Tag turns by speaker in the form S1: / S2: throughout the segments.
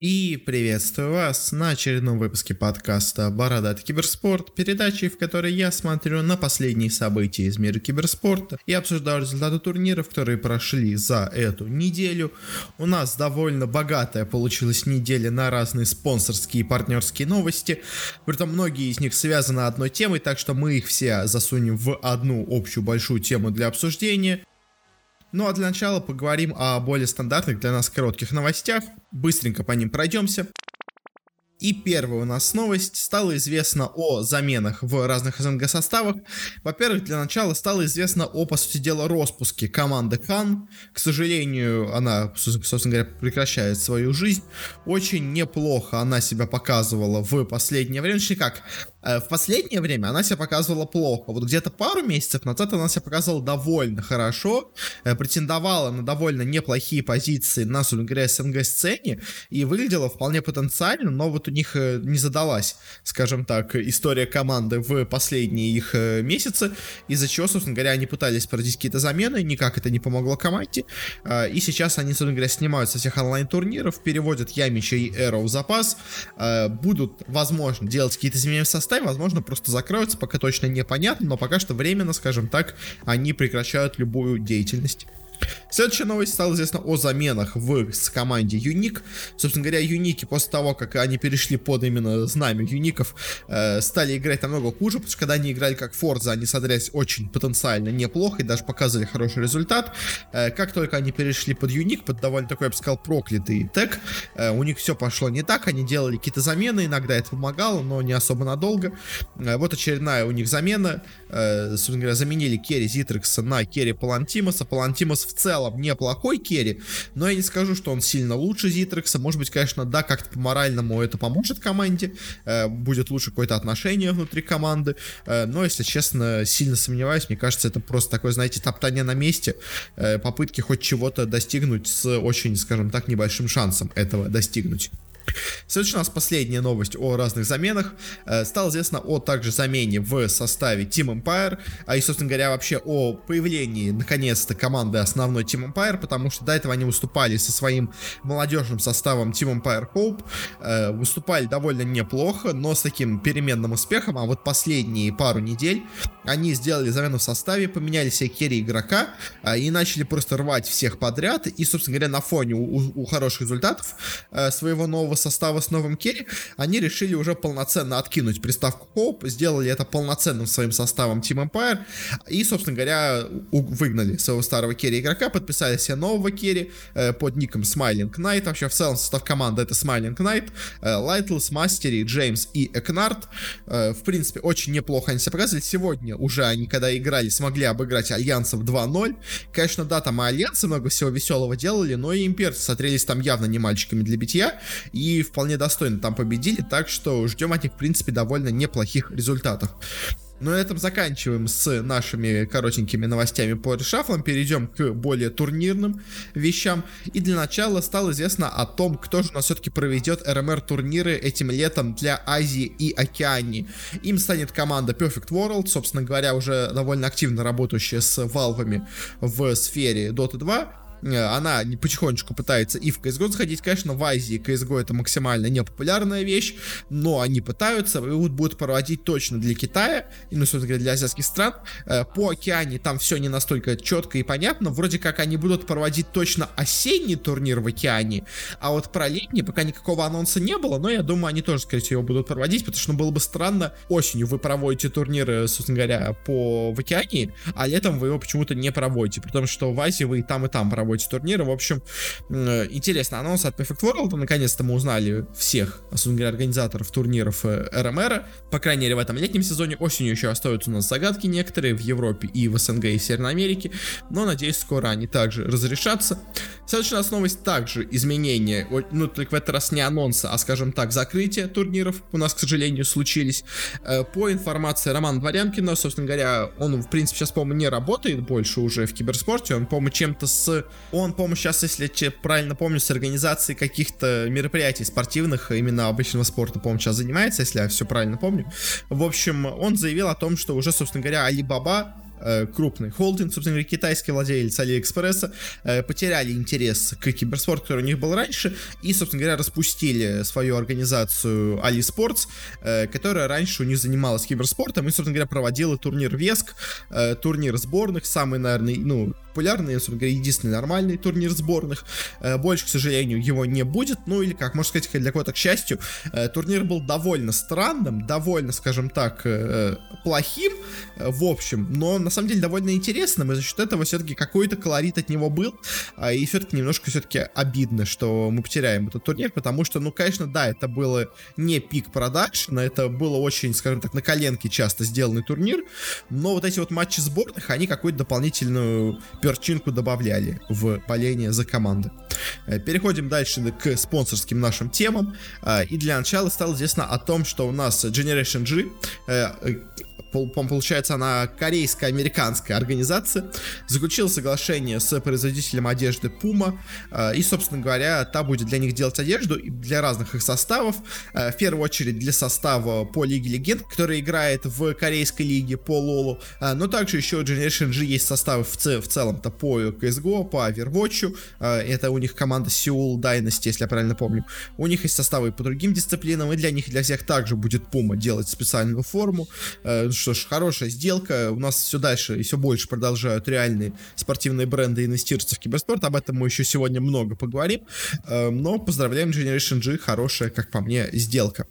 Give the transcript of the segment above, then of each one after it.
S1: И приветствую вас на очередном выпуске подкаста «Бородатый киберспорт», передачи, в которой я смотрю на последние события из мира киберспорта и обсуждаю результаты турниров, которые прошли за эту неделю. У нас довольно богатая получилась неделя на разные спонсорские и партнерские новости, притом многие из них связаны одной темой, так что мы их все засунем в одну общую большую тему для обсуждения. Ну а для начала поговорим о более стандартных для нас коротких новостях. Быстренько по ним пройдемся. И первая у нас новость. Стало известно о заменах в разных СНГ составах. Во-первых, для начала стало известно о, по сути дела, распуске команды Хан. К сожалению, она, собственно говоря, прекращает свою жизнь. Очень неплохо она себя показывала в последнее время. Точнее как, в последнее время она себя показывала плохо. Вот где-то пару месяцев назад она себя показывала довольно хорошо, э, претендовала на довольно неплохие позиции на, собственно говоря, СНГ сцене и выглядела вполне потенциально, но вот у них э, не задалась, скажем так, история команды в последние их э, месяцы, из-за чего, собственно говоря, они пытались проводить какие-то замены, никак это не помогло команде, и сейчас они, собственно говоря, снимают со всех онлайн-турниров, переводят Ямича и Эро в запас, будут, возможно, делать какие-то изменения в составе, возможно, просто закроются, пока точно непонятно, но пока что временно, скажем так, они прекращают любую деятельность. Следующая новость стала известна о заменах в команде Юник. Собственно говоря, Юники после того, как они перешли под именно знамя Юников, э, стали играть намного хуже, потому что когда они играли как Форза, они смотрелись очень потенциально неплохо и даже показывали хороший результат. Э, как только они перешли под Юник, под довольно такой, я бы сказал, проклятый тег, э, у них все пошло не так, они делали какие-то замены, иногда это помогало, но не особо надолго. Э, вот очередная у них замена. Э, собственно говоря, заменили Керри Зитрекса на Керри Палантимоса. Палантимос в целом неплохой керри, но я не скажу, что он сильно лучше Зитрекса. Может быть, конечно, да, как-то по-моральному это поможет команде, э, будет лучше какое-то отношение внутри команды, э, но, если честно, сильно сомневаюсь, мне кажется, это просто такое, знаете, топтание на месте, э, попытки хоть чего-то достигнуть с очень, скажем так, небольшим шансом этого достигнуть. Следующая у нас последняя новость о разных заменах. Э, стало известно о также замене в составе Team Empire, а и, собственно говоря, вообще о появлении, наконец-то, команды основной Team Empire, потому что до этого они выступали со своим молодежным составом Team Empire Hope, э, выступали довольно неплохо, но с таким переменным успехом, а вот последние пару недель они сделали замену в составе, поменяли себе керри игрока э, и начали просто рвать всех подряд, и, собственно говоря, на фоне у, у хороших результатов своего нового нового состава с новым carry, они решили уже полноценно откинуть приставку Hope, сделали это полноценным своим составом Team Empire и, собственно говоря, выгнали своего старого carry игрока, подписали себе нового carry э, под ником Smiling Knight. Вообще, в целом, состав команды это Smiling Knight, э, Lightless, Mastery, Джеймс и Экнард. Э, в принципе, очень неплохо они себя показывали. Сегодня уже они, когда играли, смогли обыграть Альянсов 2-0. Конечно, да, там и Альянсы много всего веселого делали, но и имперцы смотрелись там явно не мальчиками для битья. И и вполне достойно там победили, так что ждем от них, в принципе, довольно неплохих результатов. Но на этом заканчиваем с нашими коротенькими новостями по решафлам. Перейдем к более турнирным вещам. И для начала стало известно о том, кто же у нас все-таки проведет РМР турниры этим летом для Азии и Океании. Им станет команда Perfect World, собственно говоря, уже довольно активно работающая с валвами в сфере Dota 2 Э, она потихонечку пытается и в CSGO заходить. Конечно, в Азии CSGO это максимально непопулярная вещь, но они пытаются и вот будут проводить точно для Китая, и, ну, собственно говоря, для азиатских стран. Э, по океане там все не настолько четко и понятно. Вроде как они будут проводить точно осенний турнир в океане, а вот про летний пока никакого анонса не было, но я думаю, они тоже, скорее всего, будут проводить, потому что ну, было бы странно, осенью вы проводите турниры, собственно говоря, по в океане, а летом вы его почему-то не проводите, потому что в Азии вы и там, и там проводите проводите турниры. В общем, интересно анонс от Perfect World. Наконец-то мы узнали всех, особенно говоря, организаторов турниров РМР. Э, По крайней мере, в этом летнем сезоне. Осенью еще остаются у нас загадки некоторые в Европе и в СНГ и Северной Америке. Но, надеюсь, скоро они также разрешатся. Следующая у нас новость также изменения. Ну, только в этот раз не анонса, а, скажем так, закрытие турниров у нас, к сожалению, случились. Э, по информации Романа Дворянкина, собственно говоря, он, в принципе, сейчас, по-моему, не работает больше уже в киберспорте. Он, по-моему, чем-то с он, по-моему, сейчас, если я правильно помню, с организацией каких-то мероприятий спортивных, именно обычного спорта, по-моему, сейчас занимается, если я все правильно помню. В общем, он заявил о том, что уже, собственно говоря, э, крупный холдинг, собственно говоря, китайский владелец Алиэкспресса, э, потеряли интерес к киберспорту, который у них был раньше, и, собственно говоря, распустили свою организацию AliSports, э, которая раньше у них занималась киберспортом и, собственно говоря, проводила турнир Веск, э, турнир сборных, самый, наверное, ну, популярный, собственно говоря, единственный нормальный турнир сборных. Э, больше, к сожалению, его не будет. Ну или, как можно сказать, для кого-то, к счастью, э, турнир был довольно странным, довольно, скажем так, э, плохим, в общем, но на самом деле довольно интересным, и за счет этого все-таки какой-то колорит от него был, а, и все-таки немножко все-таки обидно, что мы потеряем этот турнир, потому что, ну, конечно, да, это было не пик продакшена, это было очень, скажем так, на коленке часто сделанный турнир, но вот эти вот матчи сборных, они какую-то дополнительную перчинку добавляли в боление за команды. Э, переходим дальше к спонсорским нашим темам. Э, и для начала стало известно о том, что у нас Generation G э, получается, она корейско-американская организация, заключила соглашение с производителем одежды Puma, и, собственно говоря, та будет для них делать одежду для разных их составов, в первую очередь для состава по Лиге Легенд, который играет в корейской лиге по Лолу, но также еще у Generation G есть составы в, в целом-то по CSGO, по Overwatch, это у них команда Seoul Dynasty, если я правильно помню, у них есть составы по другим дисциплинам, и для них, для всех также будет Puma делать специальную форму, что ж, хорошая сделка. У нас все дальше и все больше продолжают реальные спортивные бренды инвестироваться в киберспорт. Об этом мы еще сегодня много поговорим. Эм, но поздравляем Generation G, хорошая, как по мне, сделка.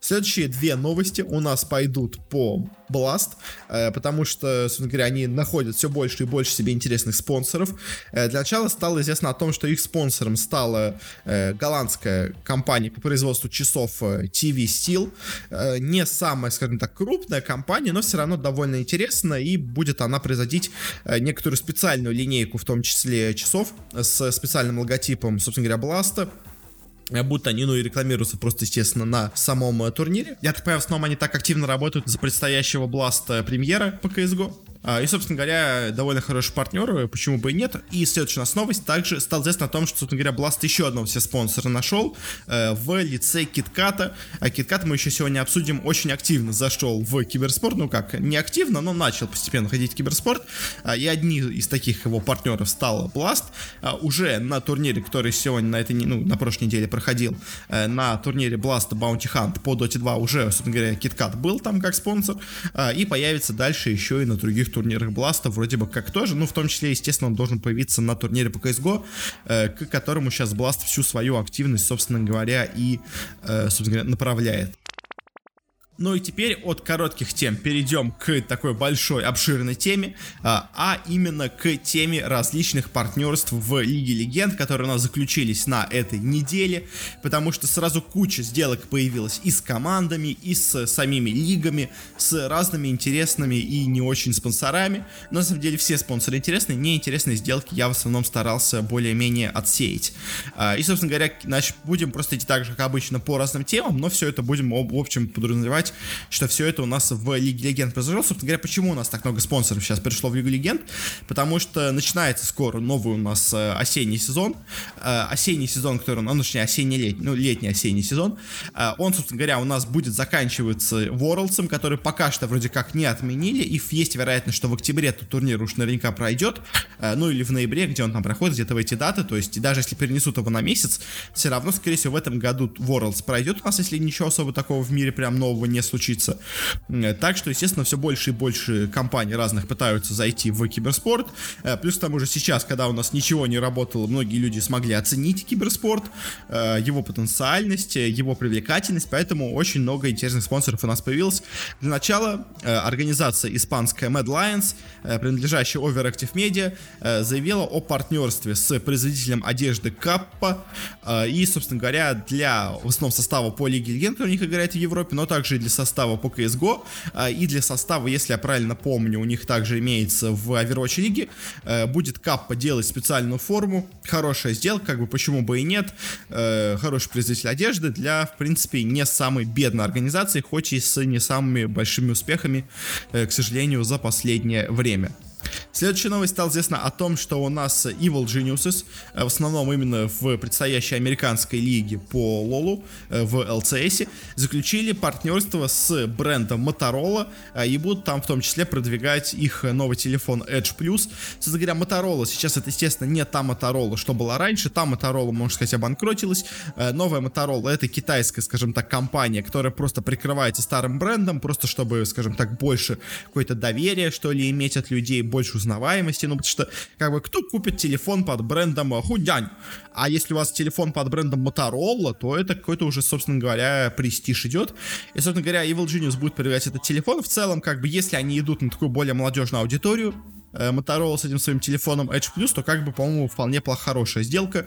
S1: Следующие две новости у нас пойдут по Blast, э, потому что, собственно говоря, они находят все больше и больше себе интересных спонсоров. Э, для начала стало известно о том, что их спонсором стала э, голландская компания по производству часов TV Steel. Не самая, скажем так, крупная компания, но все равно довольно интересная, и будет она производить некоторую специальную линейку, в том числе часов, с специальным логотипом, собственно говоря, Blast будто они, ну, и рекламируются просто, естественно, на самом э, турнире. Я так понимаю, в основном они так активно работают за предстоящего Бласта премьера по CSGO. А, и, собственно говоря, довольно хороший партнер, почему бы и нет. И следующая у нас новость также стал известно о том, что, собственно говоря, Blast еще одного все спонсора нашел э, в лице KitKat. А KitKat мы еще сегодня обсудим, очень активно зашел в киберспорт, ну как, не активно, но начал постепенно ходить в киберспорт. А, и одни из таких его партнеров стал Blast. А, уже на турнире, который сегодня на этой, ну, на прошлой неделе проходил, э, на турнире Blast Bounty Hunt по Dota 2 уже, собственно говоря, KitKat был там как спонсор. И появится дальше еще и на других турнирах Бласта вроде бы как тоже, ну, в том числе, естественно, он должен появиться на турнире по CSGO, э, к которому сейчас Бласт всю свою активность, собственно говоря, и, э, собственно говоря, направляет. Ну и теперь от коротких тем перейдем к такой большой обширной теме, а, а именно к теме различных партнерств в Лиге Легенд, которые у нас заключились на этой неделе, потому что сразу куча сделок появилась и с командами, и с самими лигами, с разными интересными и не очень спонсорами. Но на самом деле все спонсоры интересные, неинтересные сделки я в основном старался более-менее отсеять. А, и, собственно говоря, значит, будем просто идти так же, как обычно, по разным темам, но все это будем в общем подразумевать сказать, что все это у нас в Лиге Легенд произошло. Собственно говоря, почему у нас так много спонсоров сейчас пришло в Лигу Легенд? Потому что начинается скоро новый у нас э, осенний сезон. Э, осенний сезон, который, ну, точнее, осенний-летний, ну, летний-осенний сезон. Э, он, собственно говоря, у нас будет заканчиваться Worlds, который пока что вроде как не отменили, и есть вероятность, что в октябре этот турнир уж наверняка пройдет, ну, или в ноябре, где он там проходит, где-то в эти даты, то есть, даже если перенесут его на месяц, все равно, скорее всего, в этом году Worlds пройдет у нас, если ничего особо такого в мире прям нового не случится. Так что, естественно, все больше и больше компаний разных пытаются зайти в киберспорт. Э, плюс к тому же сейчас, когда у нас ничего не работало, многие люди смогли оценить киберспорт, э, его потенциальность, его привлекательность, поэтому очень много интересных спонсоров у нас появилось. Для начала э, организация испанская Mad Lions, принадлежащая Overactive Media, заявила о партнерстве с производителем одежды Каппа и, собственно говоря, для в основном состава по Лиге Легенд, у них играет в Европе, но также для состава по CSGO, а, и для состава, если я правильно помню, у них также имеется в Overwatch лиге, э, будет Каппа делать специальную форму, хорошая сделка, как бы почему бы и нет, э, хороший производитель одежды для, в принципе, не самой бедной организации, хоть и с не самыми большими успехами, э, к сожалению, за последнее время. Следующая новость стала известна о том, что у нас Evil Geniuses, э, в основном именно в предстоящей американской лиге по Лолу, э, в LCS, заключили партнерство с брендом Motorola э, и будут там в том числе продвигать их новый телефон Edge Plus. Собственно говоря, Motorola сейчас это, естественно, не та Motorola, что была раньше. Та Motorola, можно сказать, обанкротилась. Новая Motorola это китайская, скажем так, компания, которая просто прикрывается старым брендом, просто чтобы, скажем так, больше какое-то доверие, что ли, иметь от людей, больше узнаваемости, ну, потому что, как бы, кто купит телефон под брендом Худянь? А если у вас телефон под брендом Motorola, то это какой-то уже, собственно говоря, престиж идет. И, собственно говоря, Evil Genius будет продвигать этот телефон. В целом, как бы, если они идут на такую более молодежную аудиторию, э, Motorola с этим своим телефоном Edge Plus, то как бы, по-моему, вполне хорошая сделка,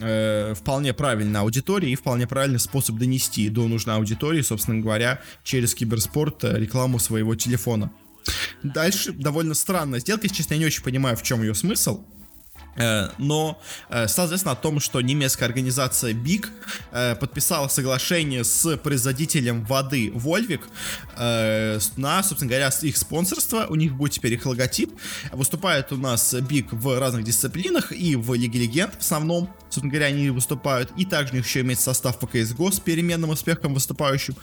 S1: э, вполне правильная аудитория и вполне правильный способ донести до нужной аудитории, собственно говоря, через киберспорт э, рекламу своего телефона. Дальше довольно странная сделка, если честно, я не очень понимаю, в чем ее смысл. Э, но э, стало известно о том, что немецкая организация BIG э, подписала соглашение с производителем воды Вольвик на, собственно говоря, их спонсорство. У них будет теперь их логотип. Выступает у нас BIG в разных дисциплинах и в Лиге Легенд в основном. Собственно говоря, они выступают. И также у них еще имеется состав по CSGO с переменным успехом выступающим.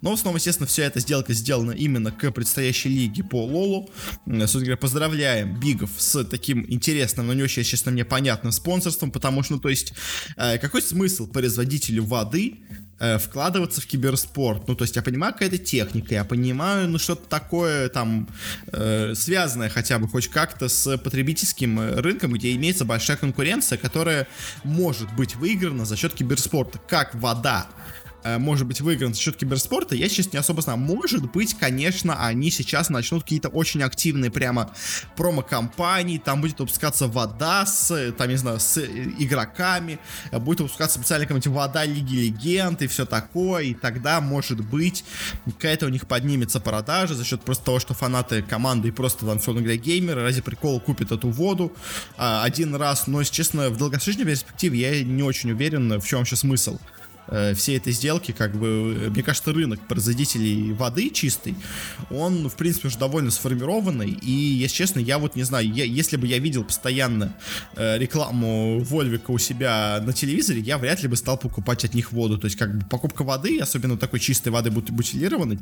S1: Но в основном, естественно, вся эта сделка сделана именно к предстоящей лиге по Лолу. Собственно говоря, поздравляем Бигов с таким интересным, но не очень, честно, мне понятным спонсорством, потому что, ну, то есть, э, какой смысл производителю воды э, вкладываться в киберспорт. Ну, то есть я понимаю, какая-то техника, я понимаю, ну, что-то такое там э, связанное хотя бы хоть как-то с потребительским рынком, где имеется большая конкуренция, которая может быть выиграна за счет киберспорта, как вода. Э, может быть выигран за счет киберспорта, я сейчас не особо знаю. Может быть, конечно, они сейчас начнут какие-то очень активные прямо промо-компании, там будет выпускаться вода с, там, не знаю, с игроками, будет выпускаться специально какая-нибудь вода Лиги Легенд и все такое, и тогда, может быть, какая-то у них поднимется продажа за счет просто того, что фанаты команды и просто, там, условно говоря, геймеры ради прикола купят эту воду а, один раз, но, если честно, в долгосрочной перспективе я не очень уверен, в чем вообще смысл э, всей этой сделки, как бы, мне кажется, рынок производителей воды чистой, он, в принципе, уже довольно сформированный, и, если честно, я вот не знаю, я, если бы я видел постоянно э, рекламу Вольвика у себя на телевизоре, я вряд ли бы стал покупать от них воду, то есть, как бы, покупка воды, особенно такой чистой воды бутилированной,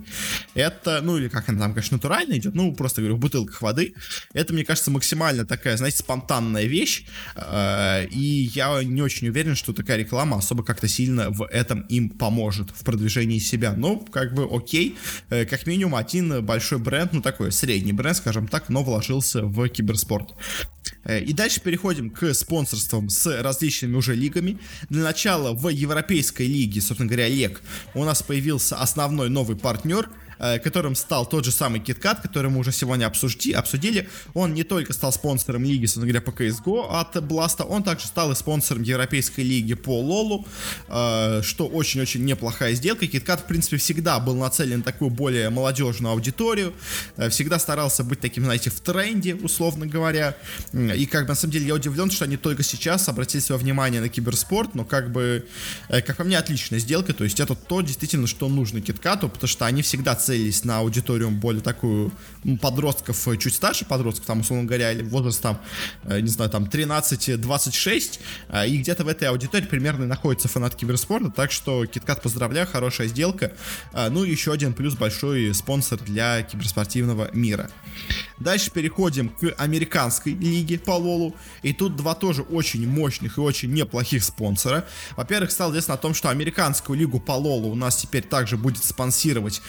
S1: это, ну, или как она там, конечно, натурально идет, ну, просто, говорю, в бутылках воды, это, мне кажется, максимально такая, знаете, спонтанная вещь, э, и я не очень уверен, что такая реклама особо как-то сильно в этом им поможет в продвижении себя. Ну, как бы окей, э, как минимум один большой бренд, ну такой средний бренд, скажем так, но вложился в киберспорт. Э, и дальше переходим к спонсорствам с различными уже лигами. Для начала в Европейской лиге, собственно говоря, ЛЕГ, у нас появился основной новый партнер – которым стал тот же самый KitKat, который мы уже сегодня обсужди, обсудили. Он не только стал спонсором лиги, собственно говоря, по CSGO от Бласта, он также стал и спонсором Европейской лиги по Лолу, э, что очень-очень неплохая сделка. KitKat, в принципе, всегда был нацелен на такую более молодежную аудиторию, э, всегда старался быть таким, знаете, в тренде, условно говоря. И как бы, на самом деле, я удивлен, что они только сейчас обратили свое внимание на киберспорт, но как бы, как по мне, отличная сделка, то есть это то, действительно, что нужно KitKat, потому что они всегда нацелились на аудиторию более такую подростков, э, чуть старше подростков, там, условно говоря, или возраст там, э, не знаю, там 13-26, э, и где-то в этой аудитории примерно находится фанат киберспорта, так что KitKat поздравляю, хорошая сделка, ну и еще один плюс большой спонсор для киберспортивного мира. Дальше переходим к американской лиге по Лолу, и тут два тоже очень мощных и очень неплохих спонсора. Во-первых, стало известно о том, что американскую лигу по Лолу у нас теперь также будет спонсировать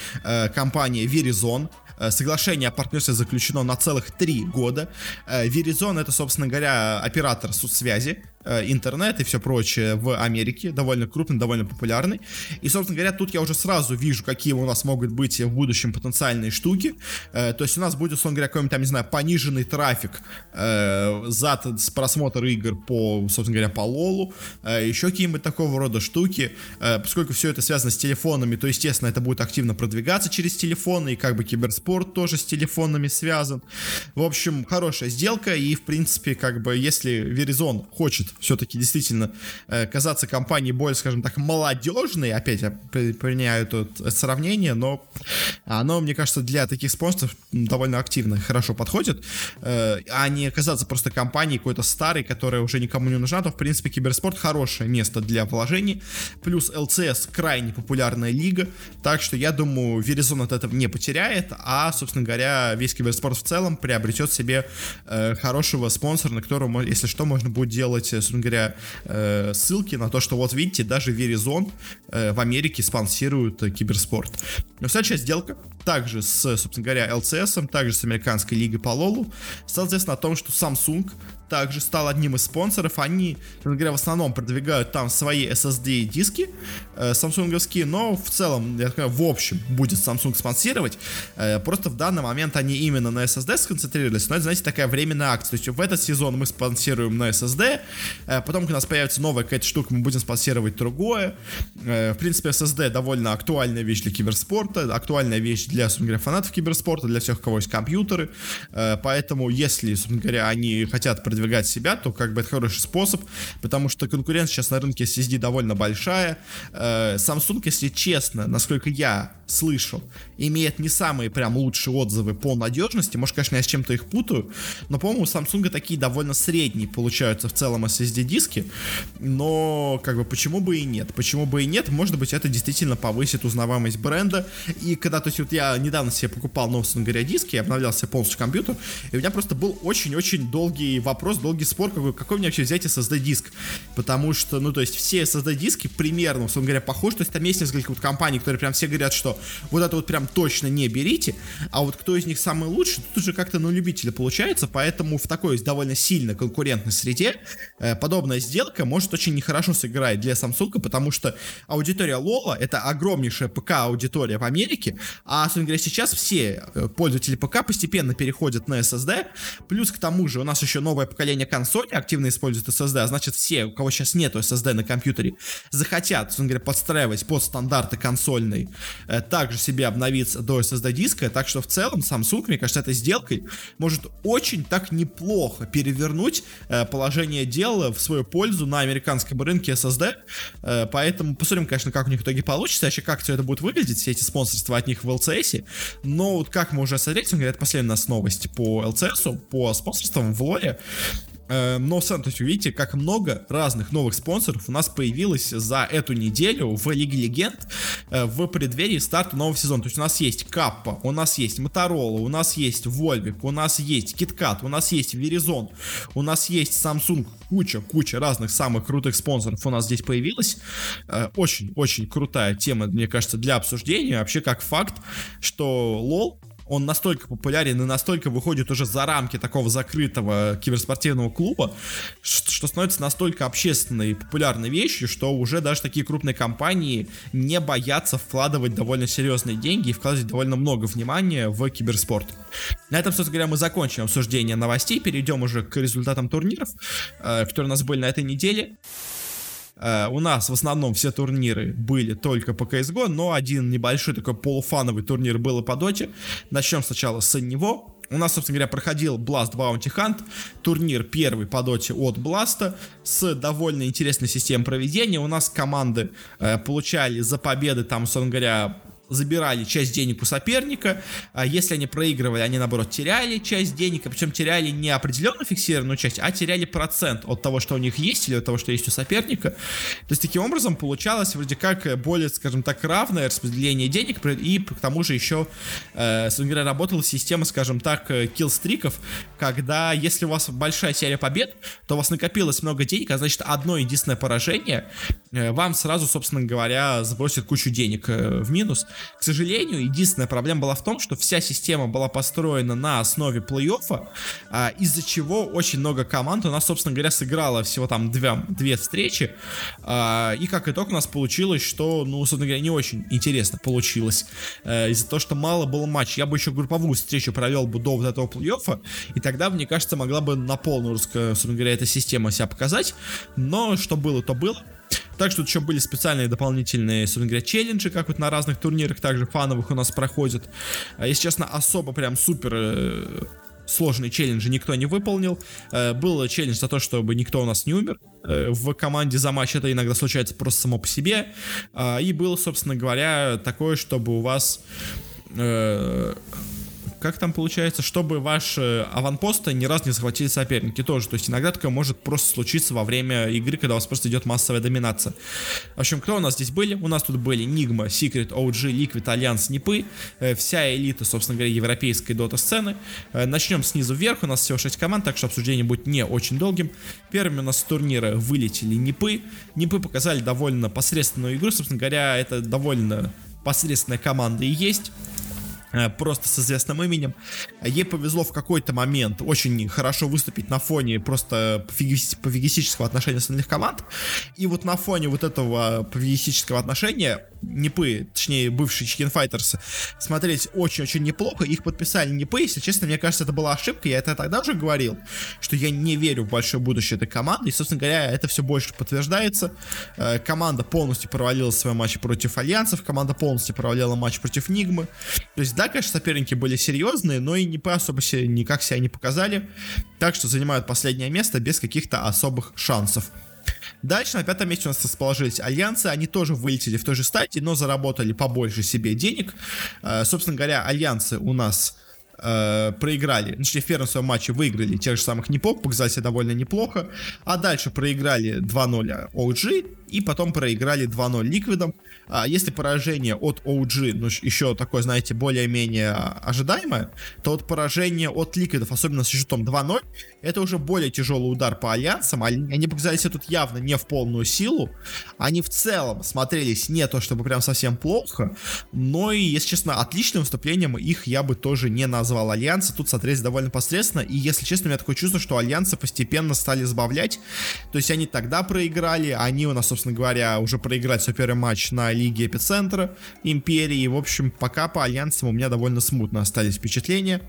S1: компания Verizon. Э, соглашение о партнерстве заключено на целых три года. Э, Verizon это, собственно говоря, оператор связи Э, интернет и все прочее в Америке, довольно крупный, довольно популярный. И, собственно говоря, тут я уже сразу вижу, какие у нас могут быть в будущем потенциальные штуки. Э, то есть у нас будет, условно говоря, какой-нибудь там, не знаю, пониженный трафик э, за просмотр игр по, собственно говоря, по лолу, еще какие-нибудь такого рода штуки. Поскольку все это связано с телефонами, то, естественно, это будет активно продвигаться через телефоны, и как бы киберспорт тоже с телефонами связан. В общем, хорошая сделка, и, в принципе, как бы, если Verizon хочет все-таки действительно э, казаться компанией более, скажем так, молодежной, опять я применяю тут сравнение, но оно, мне кажется, для таких спонсоров довольно активно, хорошо подходит, э, а не казаться просто компанией какой-то старой, которая уже никому не нужна, то, в принципе, киберспорт хорошее место для вложений, плюс ЛЦС крайне популярная лига, так что я думаю, Verizon от этого не потеряет, а, собственно говоря, весь киберспорт в целом приобретет себе э, хорошего спонсора, на которого, если что, можно будет делать, собственно говоря, э, ссылки на то, что вот видите, даже Verizon э, в Америке спонсирует э, киберспорт. Но следующая сделка также с, собственно говоря, LCS, также с американской лигой по Лолу, соответственно, о том, что Samsung также стал одним из спонсоров. Они, говоря, в основном продвигают там свои SSD диски э, самсунговские, но в целом, я так в общем, будет Samsung спонсировать. Э, просто в данный момент они именно на SSD сконцентрировались, но это, знаете, такая временная акция. То есть в этот сезон мы спонсируем на SSD, э, потом, у нас появится новая какая-то штука, мы будем спонсировать другое. Э, в принципе, SSD довольно актуальная вещь для киберспорта, актуальная вещь для, собственно говоря, фанатов киберспорта, для всех, у кого есть компьютеры. Э, поэтому, если, собственно говоря, они хотят продвигать продвигать себя, то как бы это хороший способ, потому что конкуренция сейчас на рынке SSD довольно большая. Э, Samsung, если честно, насколько я слышал, имеет не самые прям лучшие отзывы по надежности. Может, конечно, я с чем-то их путаю, но, по-моему, у Samsung такие довольно средние получаются в целом SSD-диски. Но, как бы, почему бы и нет? Почему бы и нет? Может быть, это действительно повысит узнаваемость бренда. И когда, то есть, вот я недавно себе покупал говоря, диски, я обновлял себе полностью компьютер, и у меня просто был очень-очень долгий вопрос, долгий спор, какой, какой мне вообще взять SSD-диск. Потому что, ну, то есть, все SSD-диски примерно, условно говоря, похожи. То есть, там есть несколько вот компаний, которые прям все говорят, что вот это вот прям точно не берите, а вот кто из них самый лучший, тут уже как-то на любителя получается, поэтому в такой довольно сильно конкурентной среде э, подобная сделка может очень нехорошо сыграть для Samsung, потому что аудитория Лола это огромнейшая ПК-аудитория в Америке, а, собственно говоря, сейчас все э, пользователи ПК постепенно переходят на SSD, плюс к тому же у нас еще новое поколение консолей активно использует SSD, а значит все, у кого сейчас нету SSD на компьютере, захотят, собственно говоря, подстраивать под стандарты консольной э, также себе обновиться до SSD диска, так что в целом Samsung, мне кажется, этой сделкой может очень так неплохо перевернуть э, положение дела в свою пользу на американском рынке SSD, э, поэтому посмотрим, конечно, как у них в итоге получится, вообще как все это будет выглядеть, все эти спонсорства от них в LCS, но вот как мы уже смотрели, это последняя у нас новость по LCS, по спонсорствам в лоре, но, сам, то есть, видите, как много разных новых спонсоров у нас появилось за эту неделю в Лиге Легенд э, в преддверии старта нового сезона. То есть у нас есть Каппа, у нас есть Моторола, у нас есть Вольвик, у нас есть Киткат, у нас есть Verizon, у нас есть Samsung, куча, куча разных самых крутых спонсоров у нас здесь появилась. Очень-очень э, крутая тема, мне кажется, для обсуждения. Вообще, как факт, что LOL он настолько популярен и настолько выходит уже за рамки такого закрытого киберспортивного клуба, что становится настолько общественной и популярной вещью, что уже даже такие крупные компании не боятся вкладывать довольно серьезные деньги и вкладывать довольно много внимания в киберспорт. На этом, собственно говоря, мы закончим обсуждение новостей, перейдем уже к результатам турниров, э, которые у нас были на этой неделе. Uh, у нас в основном все турниры были только по CSGO, но один небольшой такой полуфановый турнир был и по доте. Начнем сначала с него. У нас, собственно говоря, проходил Blast Bounty Hunt, турнир первый по доте от Blast, с довольно интересной системой проведения. У нас команды э, получали за победы, там, собственно говоря, забирали часть денег у соперника, а если они проигрывали, они наоборот теряли часть денег, а причем теряли не определенную фиксированную часть, а теряли процент от того, что у них есть или от того, что есть у соперника. То есть таким образом получалось вроде как более, скажем так, равное распределение денег и к тому же еще, э, работала система, скажем так, э, киллстриков, когда если у вас большая серия побед, то у вас накопилось много денег, а значит одно единственное поражение э, вам сразу, собственно говоря, сбросит кучу денег э, в минус. К сожалению, единственная проблема была в том, что вся система была построена на основе плей-оффа, а, из-за чего очень много команд у нас, собственно говоря, сыграло всего там две, две встречи, а, и как итог у нас получилось, что, ну, собственно говоря, не очень интересно получилось, а, из-за того, что мало было матчей. Я бы еще групповую встречу провел бы до вот этого плей-оффа, и тогда, мне кажется, могла бы на полную, собственно говоря, эта система себя показать, но что было, то было. Также тут еще были специальные дополнительные, собственно говоря, челленджи, как вот на разных турнирах, также фановых у нас проходят. А, если честно, особо прям супер э, сложные челленджи никто не выполнил. Э, был челлендж за то, чтобы никто у нас не умер э, в команде за матч. Это иногда случается просто само по себе. Э, и было, собственно говоря, такое, чтобы у вас как там получается, чтобы ваши аванпосты ни разу не захватили соперники тоже. То есть иногда такое может просто случиться во время игры, когда у вас просто идет массовая доминация. В общем, кто у нас здесь были? У нас тут были Nigma, Secret, OG, Liquid, Alliance, Нипы. Э, вся элита, собственно говоря, европейской Dota-сцены. Э, начнем снизу вверх. У нас всего 6 команд, так что обсуждение будет не очень долгим. Первыми у нас с турнира вылетели Нипы. Нипы показали довольно посредственную игру. Собственно говоря, это довольно посредственная команда и есть. Э, просто с известным именем. Ей повезло в какой-то момент очень хорошо выступить на фоне просто пофигистического отношения остальных команд. И вот на фоне вот этого пофигистического отношения Непы, точнее бывшие Chicken Fighters, смотреть очень-очень неплохо. Их подписали Непы, если честно, мне кажется, это была ошибка. Я это тогда уже говорил, что я не верю в большое будущее этой команды. И, собственно говоря, это все больше подтверждается. Э, команда полностью провалила свой матч против Альянсов, команда полностью провалила матч против Нигмы. То есть, да, конечно, соперники были серьезные, но и Непы особо себе, никак себя не показали. Так что занимают последнее место без каких-то особых шансов. Дальше на пятом месте у нас расположились альянсы. Они тоже вылетели в той же стадии, но заработали побольше себе денег. Э, собственно говоря, альянсы у нас э, проиграли, точнее в первом своем матче выиграли тех же самых Нипов, показали себя довольно неплохо, а дальше проиграли 2-0 OG, и потом проиграли 2-0 Ликвидам. А если поражение от OG, ну, еще такое, знаете, более-менее ожидаемое, то вот поражение от Ликвидов, особенно с счетом 2-0, это уже более тяжелый удар по альянсам. Они показались тут явно не в полную силу. Они в целом смотрелись не то чтобы прям совсем плохо, но и, если честно, отличным выступлением их я бы тоже не назвал. Альянсы тут смотрелись довольно посредственно, и, если честно, у меня такое чувство, что альянсы постепенно стали сбавлять. То есть они тогда проиграли, они у нас, собственно говоря, уже проиграть свой первый матч на Лиге Эпицентра Империи. В общем, пока по альянсам у меня довольно смутно остались впечатления.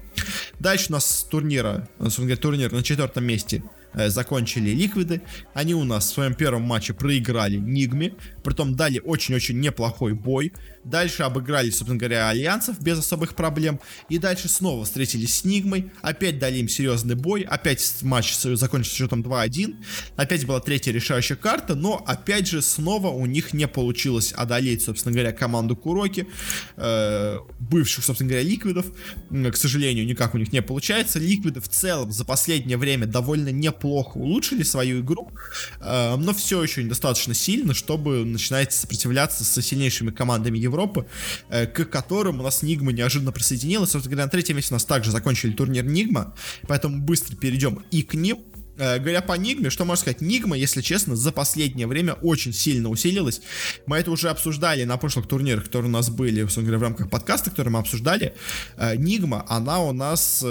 S1: Дальше у нас турнира, собственно говоря, турнир на четвертом месте Э, закончили Ликвиды. Они у нас в своем первом матче проиграли Нигме, притом дали очень-очень неплохой бой. Дальше обыграли, собственно говоря, Альянсов без особых проблем. И дальше снова встретились с Нигмой, опять дали им серьезный бой, опять матч закончился счетом 2-1. Опять была третья решающая карта, но опять же снова у них не получилось одолеть, собственно говоря, команду Куроки, э, бывших, собственно говоря, Ликвидов. К сожалению, никак у них не получается. Ликвиды в целом за последнее время довольно не неплохо улучшили свою игру, э, но все еще недостаточно сильно, чтобы начинать сопротивляться со сильнейшими командами Европы, э, к которым у нас Нигма неожиданно присоединилась. Собственно говоря, на третьем месте у нас также закончили турнир Нигма, поэтому быстро перейдем и к ним. Э, говоря по Нигме, что можно сказать? Нигма, если честно, за последнее время очень сильно усилилась. Мы это уже обсуждали на прошлых турнирах, которые у нас были, говоря, в рамках подкаста, которые мы обсуждали. Нигма, она у нас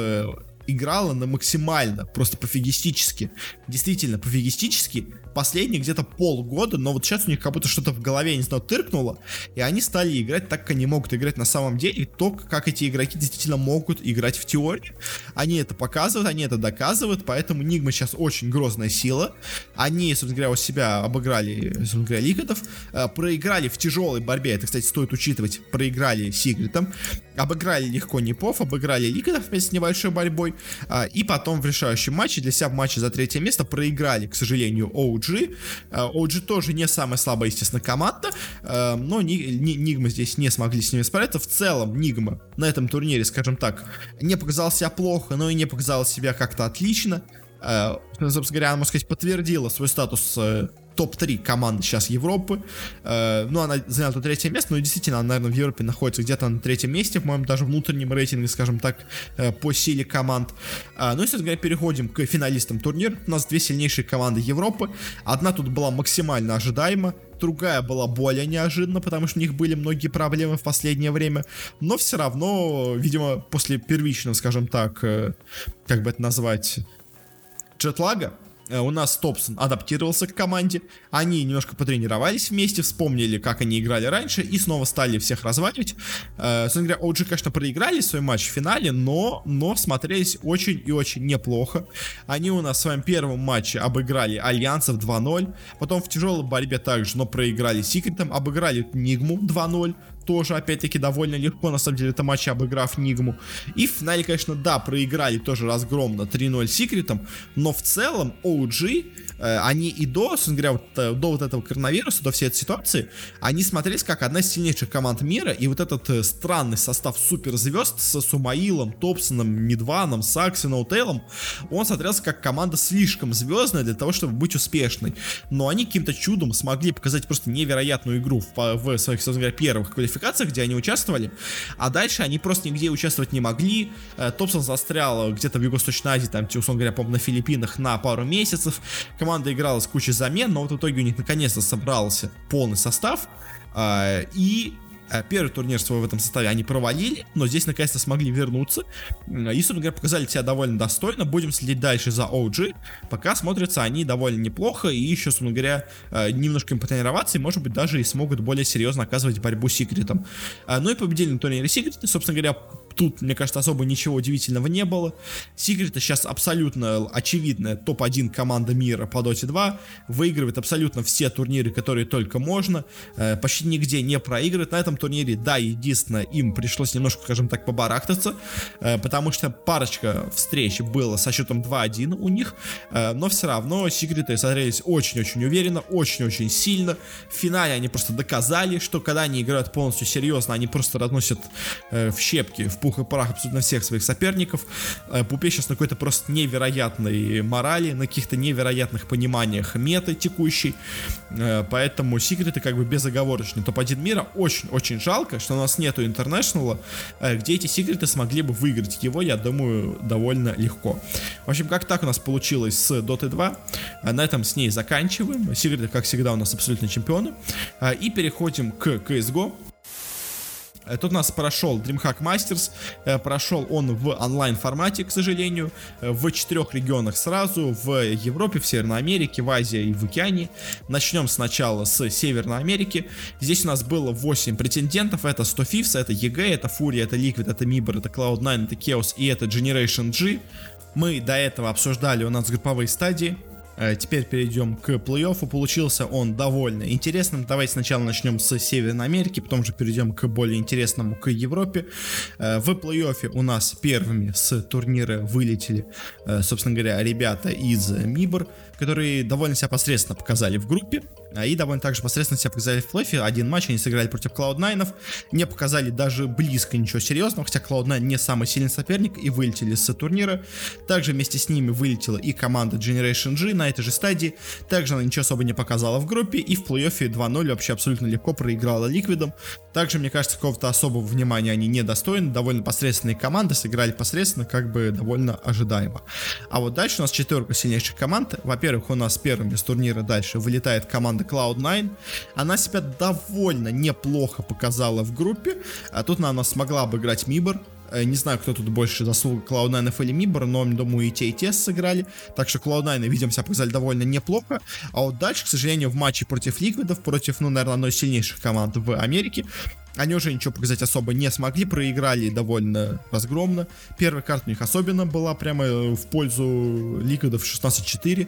S1: играла на максимально, просто пофигистически. Действительно, пофигистически последние где-то полгода, но вот сейчас у них как будто что-то в голове, не знаю, тыркнуло, и они стали играть так, как они могут играть на самом деле, то, как эти игроки действительно могут играть в теории. Они это показывают, они это доказывают, поэтому Нигма сейчас очень грозная сила. Они, собственно говоря, у себя обыграли, собственно говоря, Ликотов, э, проиграли в тяжелой борьбе, это, кстати, стоит учитывать, проиграли Сигритом, обыграли легко Непов, обыграли Ликотов вместе с небольшой борьбой, э, и потом в решающем матче, для себя в матче за третье место, проиграли, к сожалению, OG, OG. OG э, тоже не самая слабая, естественно, команда, э, но Нигма здесь не смогли с ними справиться. В целом, Нигма на этом турнире, скажем так, не показал себя плохо, но и не показал себя как-то отлично. Э, собственно говоря, она, можно сказать, подтвердила свой статус топ-3 команды сейчас Европы. Э, ну, она заняла тут третье место, но действительно, она, наверное, в Европе находится где-то на третьем месте, по-моему, даже внутреннем рейтинге, скажем так, э, по силе команд. Э, ну, если говоря, переходим к финалистам турнира. У нас две сильнейшие команды Европы. Одна тут была максимально ожидаема, другая была более неожиданна, потому что у них были многие проблемы в последнее время, но все равно, видимо, после первичного, скажем так, э, как бы это назвать, джетлага, у нас Топсон адаптировался к команде, они немножко потренировались вместе, вспомнили, как они играли раньше, и снова стали всех разваливать. Э, собственно говоря, OG, конечно, проиграли свой матч в финале, но, но смотрелись очень и очень неплохо. Они у нас в своем первом матче обыграли Альянсов 2-0, потом в тяжелой борьбе также, но проиграли Секретом, обыграли Нигму 2-0, тоже, опять-таки, довольно легко, на самом деле, это матч обыграв Нигму. И в финале, конечно, да, проиграли тоже разгромно 3-0 Секретом, но в целом OG, э, они и до, собственно говоря, вот, э, до вот этого коронавируса, до всей этой ситуации, они смотрелись как одна из сильнейших команд мира, и вот этот э, странный состав суперзвезд с Сумаилом, Топсоном, Мидваном, Сакси, Ноутейлом, он смотрелся как команда слишком звездная для того, чтобы быть успешной. Но они каким-то чудом смогли показать просто невероятную игру в, в своих, собственно говоря, первых квалификациях, где они участвовали, а дальше они просто нигде участвовать не могли. Э, Топсон застрял где-то в Юго-Восточной Азии, там, условно говоря, по на Филиппинах на пару месяцев. Команда играла с кучей замен, но вот в итоге у них наконец-то собрался полный состав. А, и Э, первый турнир свой в этом составе они провалили, но здесь наконец-то смогли вернуться. И, собственно говоря, показали себя довольно достойно. Будем следить дальше за OG. Пока смотрятся они довольно неплохо. И еще, собственно говоря, э, немножко им потренироваться. И, может быть, даже и смогут более серьезно оказывать борьбу с Секретом. Э, ну и победили на турнире Секрет. Собственно говоря, тут, мне кажется, особо ничего удивительного не было. Секреты сейчас абсолютно очевидная топ-1 команда мира по Dota 2. Выигрывает абсолютно все турниры, которые только можно. Почти нигде не проигрывает. На этом турнире, да, единственное, им пришлось немножко, скажем так, побарахтаться, э, потому что парочка встреч было со счетом 2-1 у них, э, но все равно секреты смотрелись очень-очень уверенно, очень-очень сильно. В финале они просто доказали, что когда они играют полностью серьезно, они просто разносят э, в щепки, в пух и прах абсолютно всех своих соперников. Puppey сейчас на какой-то просто невероятной морали, на каких-то невероятных пониманиях меты текущей, поэтому секреты как бы безоговорочный топ-1 мира, очень-очень очень жалко, что у нас нету интернешнала, э, где эти секреты смогли бы выиграть его, я думаю, довольно легко. В общем, как так у нас получилось с Dota 2. Э, на этом с ней заканчиваем. Секреты, как всегда, у нас абсолютно чемпионы. Э, и переходим к CSGO. Э, тут у нас прошел DreamHack Masters, э, прошел он в онлайн формате, к сожалению, э, в четырех регионах сразу, в Европе, в Северной Америке, в Азии и в Океане. Начнем сначала с Северной Америки. Здесь у нас было 8 претендентов, это 100 Fifths, это EG, это Fury, это Liquid, это Mibor, это Cloud9, это Chaos и это Generation G. Мы до этого обсуждали у нас групповые стадии. Э, теперь перейдем к плей-оффу. Получился он довольно интересным. Давайте сначала начнем с Северной Америки, потом же перейдем к более интересному, к Европе. Э, в плей-оффе у нас первыми с турнира вылетели, э, собственно говоря, ребята из Мибор, которые довольно себя посредственно показали в группе. А, и довольно также посредственно себя показали в плей Один матч они сыграли против Cloud9, не показали даже близко ничего серьезного, хотя Cloud9 не самый сильный соперник и вылетели с турнира. Также вместе с ними вылетела и команда Generation G на этой же стадии. Также она ничего особо не показала в группе и в плей-оффе 2-0 вообще абсолютно легко проиграла Ликвидом. Также, мне кажется, какого-то особого внимания они не достойны. Довольно посредственные команды, сыграли посредственно, как бы довольно ожидаемо. А вот дальше у нас четверка сильнейших команд. Во-первых, у нас первыми с турнира дальше вылетает команда команда Cloud9. Она себя довольно неплохо показала в группе. А тут она смогла обыграть Мибор. Э, не знаю, кто тут больше заслуг Cloud9 или Мибор, но, думаю, и те, и те сыграли. Так что Cloud9, видим, себя показали довольно неплохо. А вот дальше, к сожалению, в матче против Ликвидов, против, ну, наверное, одной из сильнейших команд в Америке, они уже ничего показать особо не смогли, проиграли довольно разгромно. Первая карта у них особенно была прямо в пользу Ликвидов 16-4.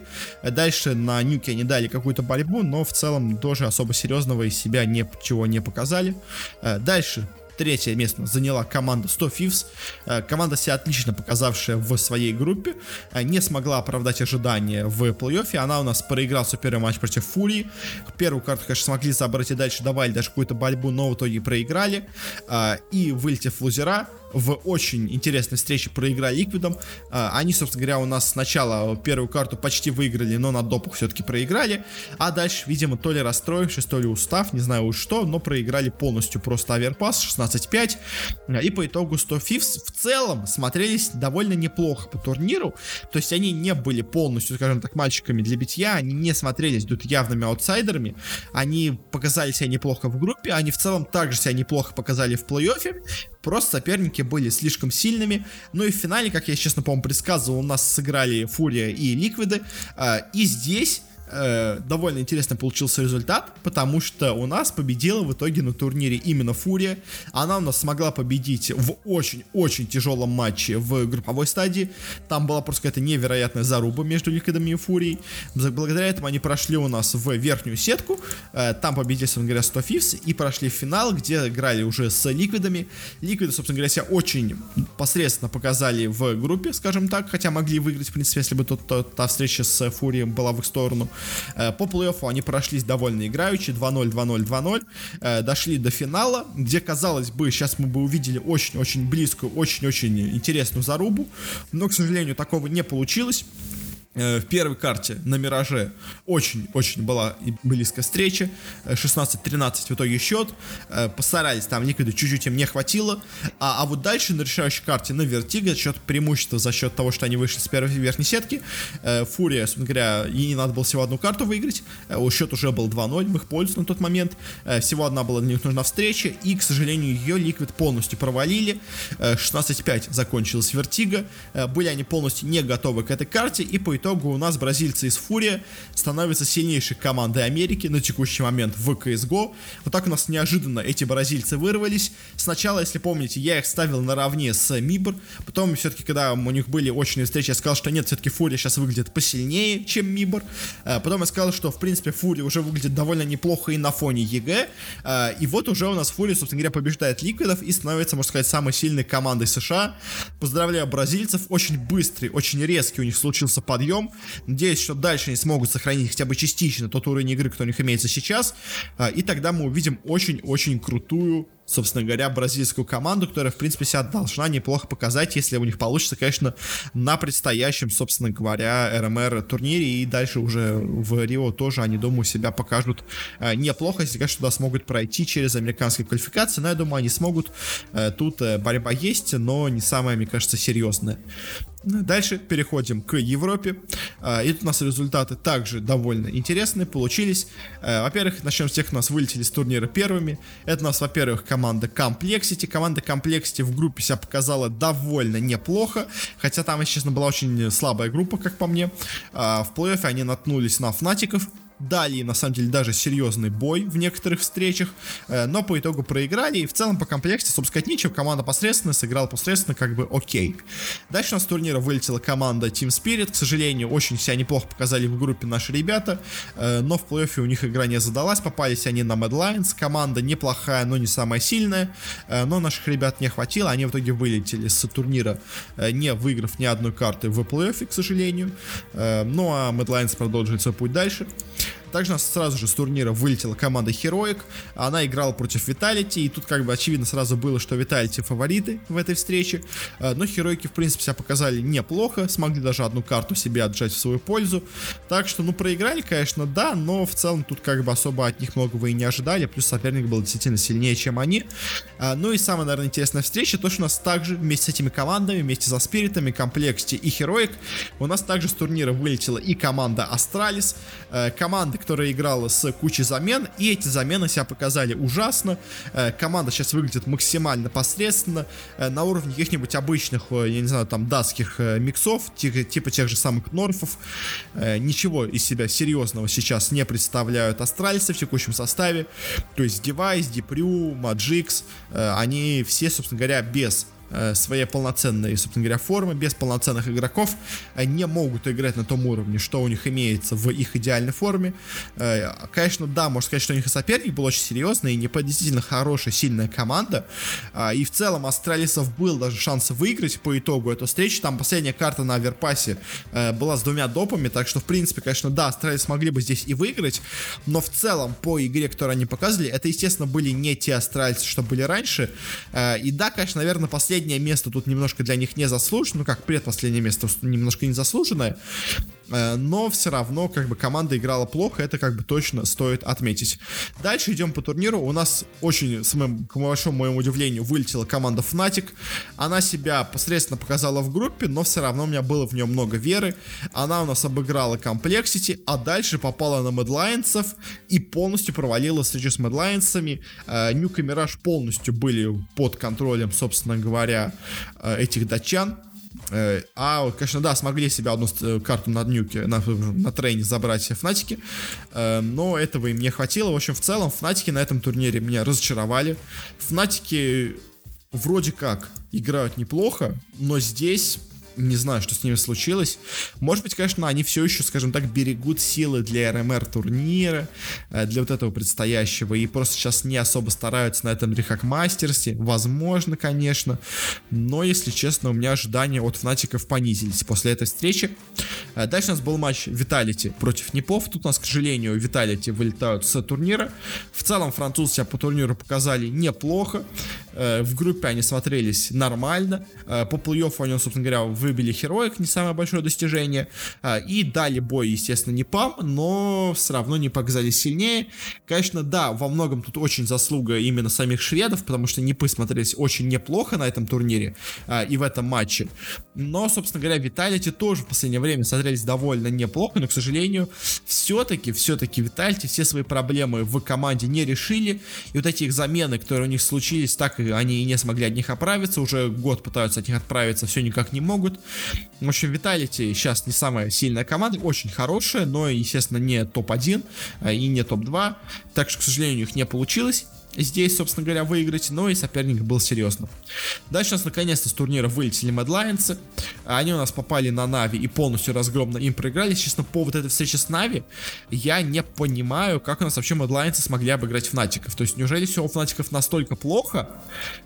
S1: Дальше на Нюке они дали какую-то борьбу, но в целом тоже особо серьезного из себя ничего не показали. Э, дальше Третье место заняла команда 100 Fifths. Э, команда себя отлично показавшая в своей группе. Э, не смогла оправдать ожидания в плей-оффе. Она у нас проиграла свой первый матч против Фурии. Первую карту, конечно, смогли забрать и дальше давали даже какую-то борьбу, но в итоге проиграли. Э, и вылетев в лузера, в очень интересной встрече проиграли Ликвидом. Они, собственно говоря, у нас сначала первую карту почти выиграли, но на допах все-таки проиграли. А дальше, видимо, то ли расстроившись, то ли устав, не знаю уж что, но проиграли полностью просто оверпас 16-5. И по итогу 100 Fifths в целом смотрелись довольно неплохо по турниру. То есть они не были полностью, скажем так, мальчиками для битья, они не смотрелись тут явными аутсайдерами. Они показали себя неплохо в группе, они в целом также себя неплохо показали в плей-оффе. Просто соперники были слишком сильными. Ну и в финале, как я, честно, по-моему, предсказывал, у нас сыграли Фурия и Ликвиды. А, и здесь э, довольно интересно получился результат, потому что у нас победила в итоге на турнире именно Фурия. Она у нас смогла победить в очень-очень тяжелом матче в групповой стадии. Там была просто какая-то невероятная заруба между Ликвидами и Фурией. Благодаря этому они прошли у нас в верхнюю сетку. Э, там победили, собственно говоря, 100 Фифс и прошли в финал, где играли уже с Ликвидами. Ликвиды, собственно говоря, себя очень посредственно показали в группе, скажем так, хотя могли выиграть, в принципе, если бы тот, тот, та встреча с Фурием была в их сторону. Э, по плей-оффу они прошлись довольно играючи, 2-0, 2-0, 2-0, дошли до финала, где, казалось бы, сейчас мы бы увидели очень-очень близкую, очень-очень интересную зарубу, но, к сожалению, такого не получилось. Э, в первой карте на Мираже очень-очень была близкая встреча. 16-13 в итоге счет. Э, постарались, там Ликвиду чуть-чуть им не хватило. А, а вот дальше на решающей карте на Вертига счет преимущества за счет того, что они вышли с первой верхней сетки. Э, Фурия, собственно говоря, ей не надо было всего одну карту выиграть. Счет уже был 2-0 в их пользу на тот момент. Всего одна была для них нужна встреча. И, к сожалению, ее Liquid полностью провалили. 16-5 закончилась Вертига. Были они полностью не готовы к этой карте. И по у нас бразильцы из Фурия становятся сильнейшей командой Америки на текущий момент в CSGO. Вот так у нас неожиданно эти бразильцы вырвались. Сначала, если помните, я их ставил наравне с MIBR. Потом, все-таки, когда у них были очные встречи, я сказал, что нет, все-таки Фурия сейчас выглядит посильнее, чем MIBR. Э, потом я сказал, что, в принципе, Фурия уже выглядит довольно неплохо и на фоне EG. Э, и вот уже у нас Фурия, собственно говоря, побеждает Ликвидов и становится, можно сказать, самой сильной командой США. Поздравляю бразильцев. Очень быстрый, очень резкий у них случился подъем подъем. Надеюсь, что дальше они смогут сохранить хотя бы частично тот уровень игры, который у них имеется сейчас. А, и тогда мы увидим очень-очень крутую собственно говоря, бразильскую команду, которая, в принципе, себя должна неплохо показать, если у них получится, конечно, на предстоящем, собственно говоря, РМР турнире, и дальше уже в Рио тоже, они, думаю, себя покажут э, неплохо, если, конечно, туда смогут пройти через американские квалификации, но я думаю, они смогут. Э, тут э, борьба есть, но не самая, мне кажется, серьезная. Дальше переходим к Европе. И тут у нас результаты также довольно интересные получились. Во-первых, начнем с тех, кто у нас вылетели с турнира первыми. Это у нас, во-первых, команда Complexity. Команда Complexity в группе себя показала довольно неплохо. Хотя там, если честно, была очень слабая группа, как по мне. А, в плей-оффе они наткнулись на Фнатиков дали, на самом деле, даже серьезный бой в некоторых встречах, э, но по итогу проиграли, и в целом по комплекте, собственно сказать, ничего, команда посредственно, сыграла посредственно, как бы окей. Дальше у нас с турнира вылетела команда Team Spirit, к сожалению, очень себя неплохо показали в группе наши ребята, э, но в плей-оффе у них игра не задалась, попались они на Mad Lions, команда неплохая, но не самая сильная, э, но наших ребят не хватило, они в итоге вылетели с турнира, не выиграв ни одной карты в плей-оффе, к сожалению, ну а Mad Lions продолжит свой путь дальше. Также у нас сразу же с турнира вылетела команда Heroic. Она играла против Vitality, и тут как бы очевидно сразу было, что Vitality фавориты в этой встрече. Э, но Heroic, в принципе, себя показали неплохо, смогли даже одну карту себе отжать в свою пользу. Так что, ну, проиграли, конечно, да, но в целом тут как бы особо от них многого и не ожидали, плюс соперник был действительно сильнее, чем они. Э, ну и самая, наверное, интересная встреча, то, что у нас также вместе с этими командами, вместе со Спиритами, Комплекте и Heroic, у нас также с турнира вылетела и команда Astralis, э, команды, которая играла с кучей замен, и эти замены себя показали ужасно. Э, команда сейчас выглядит максимально посредственно, э, на уровне каких-нибудь обычных, э, я не знаю, там, датских миксов, типа, тех же самых Норфов. Ничего из себя серьезного сейчас не представляют астральцы в текущем составе. То есть Device, Dupreeh, Magisk, они все, собственно говоря, без Э, своей полноценной, собственно говоря, формы, без полноценных игроков, не могут играть на том уровне, что у них имеется в их идеальной форме. Э, конечно, да, можно сказать, что у них и соперник был очень серьезный, и не действительно хорошая, сильная команда. И в целом Астралисов был даже шанс выиграть по итогу эту встречу. Там последняя карта на Overpass е э, была с двумя допами, так что, в принципе, конечно, да, Астралис могли бы здесь и выиграть, но в целом по игре, которую они показывали, это, естественно, были не те Астральцы, что были раньше. И да, конечно, наверное, последний последнее место тут немножко для них не заслужено, ну как предпоследнее место немножко незаслуженное, но все равно как бы команда играла плохо, это как бы точно стоит отметить. Дальше идем по турниру, у нас очень, с моим, к большому моему удивлению, вылетела команда Fnatic, она себя посредственно показала в группе, но все равно у меня было в нее много веры, она у нас обыграла Complexity, а дальше попала на Медлайнсов и полностью провалила встречу с Медлайнсами, Нюк и Мираж полностью были под контролем, собственно говоря, э, этих датчан, Э, а, конечно, да, смогли себя одну э, карту на днюке, на, на трейне забрать Фнатики, э, но этого им не хватило. В общем, в целом, Фнатики на этом турнире меня разочаровали. Фнатики вроде как играют неплохо, но здесь не знаю, что с ними случилось. Может быть, конечно, они все еще, скажем так, берегут силы для RMR турнира, э, для вот этого предстоящего, и просто сейчас не особо стараются на этом DreamHack Masters е. Возможно, конечно, но, если честно, у меня ожидания от фнатиков понизились после этой встречи. Э, дальше у нас был матч Vitality против Непов. Тут у нас, к сожалению, Vitality вылетают с турнира. В целом, французы себя по турниру показали неплохо. Э, в группе они смотрелись нормально. По плей-оффу они, собственно говоря, выбили Хероик, не самое большое достижение, а, и дали бой, естественно, не ПАМ, но все равно не показались сильнее. Конечно, да, во многом тут очень заслуга именно самих шведов, потому что Непы смотрелись очень неплохо на этом турнире и в этом матче. Но, собственно говоря, Виталити тоже в последнее время смотрелись довольно неплохо, но, к сожалению, все-таки, все-таки Виталити все свои проблемы в команде не решили, и вот эти их замены, которые у них случились, так и они и не смогли от них оправиться, уже год пытаются от них отправиться, все никак не могут. В общем, Vitality сейчас не самая сильная команда, очень хорошая, но, естественно, не топ-1 а, и не топ-2. Так что, к сожалению, у них не получилось здесь, собственно говоря, выиграть, но и соперник был серьезным. Дальше у нас наконец-то с турнира вылетели Lions. Они у нас попали на Нави и полностью разгромно им проиграли. Честно, по вот этой встрече с Нави я не понимаю, как у нас вообще Lions смогли обыграть Фнатиков. То есть, неужели все у Фнатиков настолько плохо,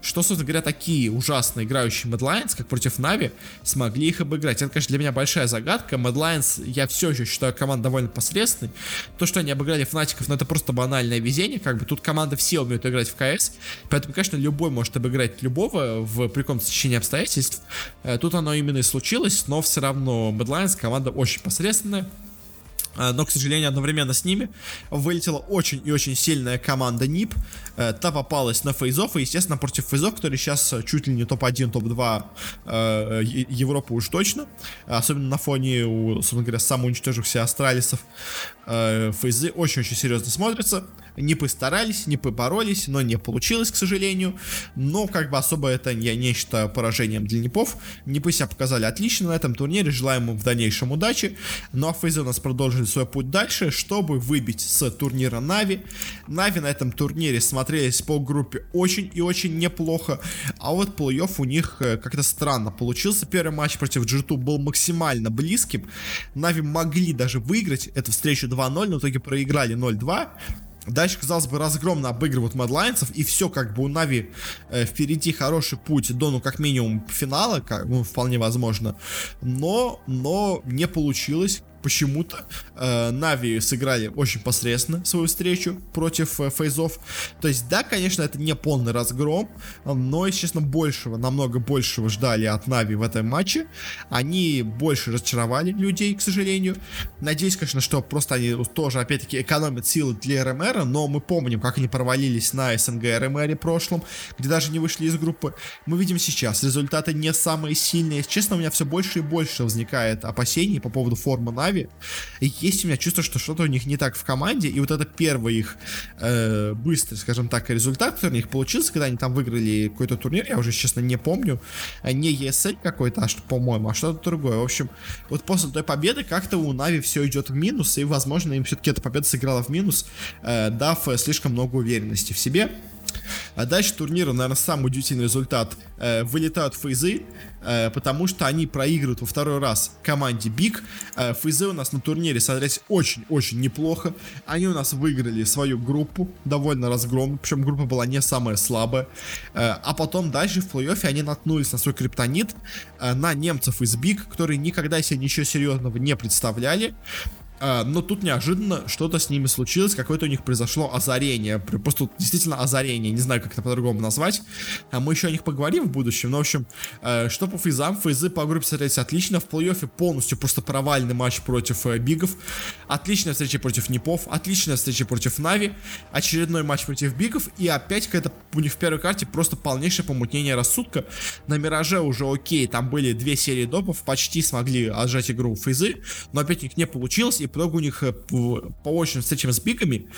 S1: что, собственно говоря, такие ужасно играющие Lions, как против Нави, смогли их обыграть? Это, конечно, для меня большая загадка. Lions, я все еще считаю команду довольно посредственной. То, что они обыграли Фнатиков, ну это просто банальное везение. Как бы тут команда все умеют умеют играть в КС. Поэтому, конечно, любой может обыграть любого в при каком-то течении обстоятельств. Э, тут оно именно и случилось, но все равно Badlands команда очень посредственная. Э, но, к сожалению, одновременно с ними вылетела очень и очень сильная команда НИП. Э, та попалась на фейзов, и, естественно, против фейзов, которые сейчас чуть ли не топ-1, топ-2 э, Европы уж точно. Особенно на фоне, собственно говоря, самоуничтожившихся астралисов. Фейзы очень-очень серьезно смотрятся не постарались, не поборолись, но не получилось, к сожалению. Но как бы особо это я не считаю поражением для Непов. Непы себя показали отлично на этом турнире, желаем им в дальнейшем удачи. Ну а Фейзы у нас продолжили свой путь дальше, чтобы выбить с турнира NAVI. NAVI на этом турнире смотрелись по группе очень и очень неплохо, а вот плей-офф у них э, как-то странно получился. Первый матч против G2 был максимально близким. NAVI могли даже выиграть эту встречу 2-0, но в итоге проиграли 0-2. Дальше, казалось бы, разгромно обыгрывают Мэдлайнцев, и все, как бы у NAVI э, впереди хороший путь до, ну, как минимум, финала, как, ну, вполне возможно. Но, но не получилось почему-то э, Нави сыграли очень посредственно свою встречу против э, Фейзов. То есть, да, конечно, это не полный разгром, но, если честно, большего, намного большего ждали от Нави в этом матче. Они больше разочаровали людей, к сожалению. Надеюсь, конечно, что просто они тоже, опять-таки, экономят силы для РМР, но мы помним, как они провалились на СНГ РМР прошлом, где даже не вышли из группы. Мы видим сейчас, результаты не самые сильные. Честно, у меня все больше и больше возникает опасений по поводу формы Нави, Нави. И есть у меня чувство, что что-то у них не так в команде. И вот это первый их э, быстрый, скажем так, результат, который у них получился, когда они там выиграли какой-то турнир, я уже, честно, не помню. А не ESL какой-то, а что, по-моему, а что-то другое. В общем, вот после той победы как-то у Нави все идет в минус, и, возможно, им все-таки эта победа сыграла в минус, э, дав слишком много уверенности в себе. А дальше турнира, наверное, самый удивительный результат. Э, вылетают фейзы, э, потому что они проигрывают во второй раз команде BIG. Э, фейзы у нас на турнире смотрелись очень-очень неплохо. Они у нас выиграли свою группу, довольно разгромно, причем группа была не самая слабая. Э, а потом дальше в плей-оффе они наткнулись на свой криптонит, э, на немцев из BIG, которые никогда себе ничего серьезного не представляли. А, но тут неожиданно что-то с ними случилось, какое-то у них произошло озарение, просто действительно озарение, не знаю, как это по-другому назвать. А мы еще о них поговорим в будущем, но в общем, э, что по фейзам, фейзы по группе смотрелись отлично, в плей-оффе полностью просто провальный матч против э, бигов, отличная встреча против непов, отличная встреча против нави, очередной матч против бигов, и опять какая-то у них в первой карте просто полнейшее помутнение рассудка. На Мираже уже окей, там были две серии допов, почти смогли отжать игру фейзы, но опять у них не получилось, и по итогу у них по очным встречам с бигами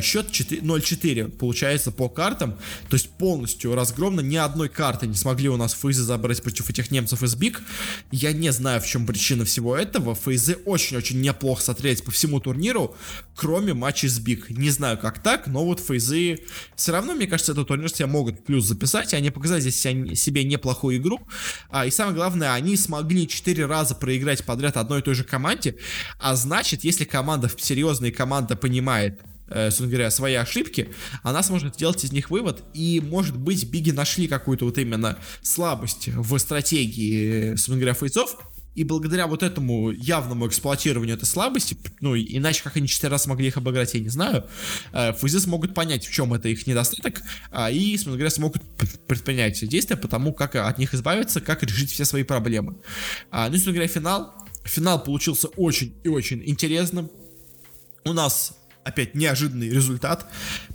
S1: счет 0-4 получается по картам. То есть полностью разгромно. Ни одной карты не смогли у нас фейзы забрать против этих немцев из биг. Я не знаю, в чем причина всего этого. Фейзы очень-очень неплохо смотрелись по всему турниру, кроме матчей с биг. Не знаю, как так, но вот фейзы все равно, мне кажется, этот турнир себя могут плюс записать. И они показали здесь себе неплохую игру. А, и самое главное, они смогли 4 раза проиграть подряд одной и той же команде. А значит, если команда серьезная команда понимает, э, собственно говоря, свои ошибки, она сможет сделать из них вывод, и, может быть, Биги нашли какую-то вот именно слабость в стратегии, собственно говоря, фейцов, и благодаря вот этому явному эксплуатированию этой слабости, ну, иначе как они четыре раза могли их обыграть, я не знаю, э, фейзы смогут понять, в чем это их недостаток, а, и, собственно говоря, смогут предпринять действия по тому, как от них избавиться, как решить все свои проблемы. А, ну, собственно говоря, финал. Финал получился очень и очень интересным. У нас опять неожиданный результат,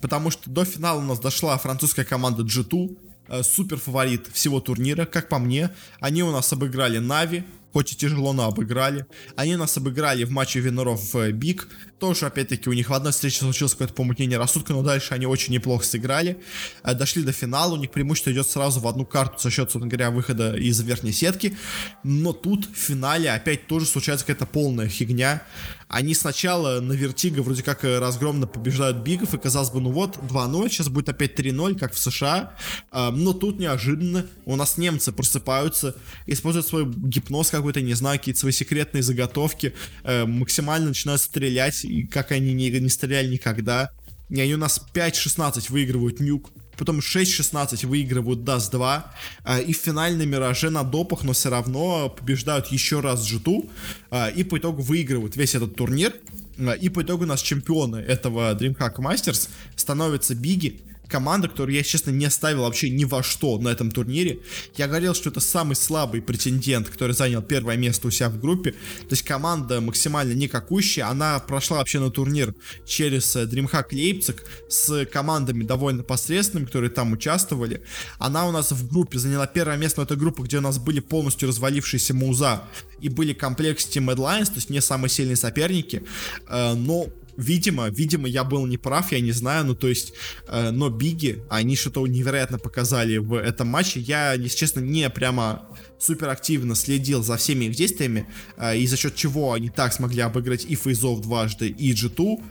S1: потому что до финала у нас дошла французская команда G2, э, супер фаворит всего турнира, как по мне. Они у нас обыграли NAVI, хоть и тяжело, но обыграли. Они нас обыграли в матче Winner ов BIG. Тоже, опять-таки, у них в одной встрече случилось какое-то помутнение рассудка, но дальше они очень неплохо сыграли. Э, дошли до финала, у них преимущество идет сразу в одну карту за счет, собственно говоря, выхода из верхней сетки. Но тут в финале опять тоже случается какая-то полная фигня. Они сначала на Вертиго вроде как э, разгромно побеждают Бигов, и казалось бы, ну вот, 2-0, сейчас будет опять 3-0, как в США. Э, но тут неожиданно у нас немцы просыпаются, используют свой гипноз какой-то, не знаю, какие-то свои секретные заготовки, максимально начинают стрелять и как они не, не стреляли никогда. И они у нас 5-16 выигрывают нюк, потом 6-16 выигрывают Dust 2, э, и в финальной Мираже на допах, но все равно побеждают еще раз G2, э, и по итогу выигрывают весь этот турнир, э, и по итогу у нас чемпионы этого DreamHack Masters становятся Биги, команда, которую я, честно, не ставил вообще ни во что на этом турнире. Я говорил, что это самый слабый претендент, который занял первое место у себя в группе. То есть команда максимально никакущая. Она прошла вообще на турнир через э, DreamHack Лейпциг с командами довольно посредственными, которые там участвовали. Она у нас в группе заняла первое место в этой группе, где у нас были полностью развалившиеся Муза и были комплекс Team Alliance, то есть не самые сильные соперники. Э, но видимо, видимо, я был неправ, я не знаю, ну, то есть, э, но Биги, они что-то невероятно показали в этом матче. Я, если честно, не прямо супер активно следил за всеми их действиями, э, и за счет чего они так смогли обыграть и Фейзов дважды, и G2.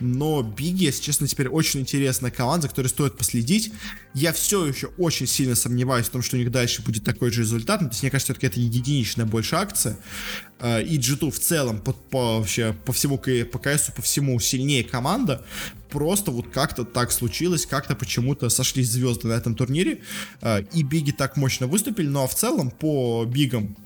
S1: Но Биги, если честно, теперь очень интересная команда, за которой стоит последить. Я все еще очень сильно сомневаюсь в том, что у них дальше будет такой же результат. Ну, то есть, мне кажется, все-таки это единичная больше акция. Э, и G2 в целом по, по, вообще, по всему по КСу, по всему сильнее команда просто вот как-то так случилось, как-то почему-то сошлись звезды на этом турнире, э, и Биги так мощно выступили, но в целом по Бигам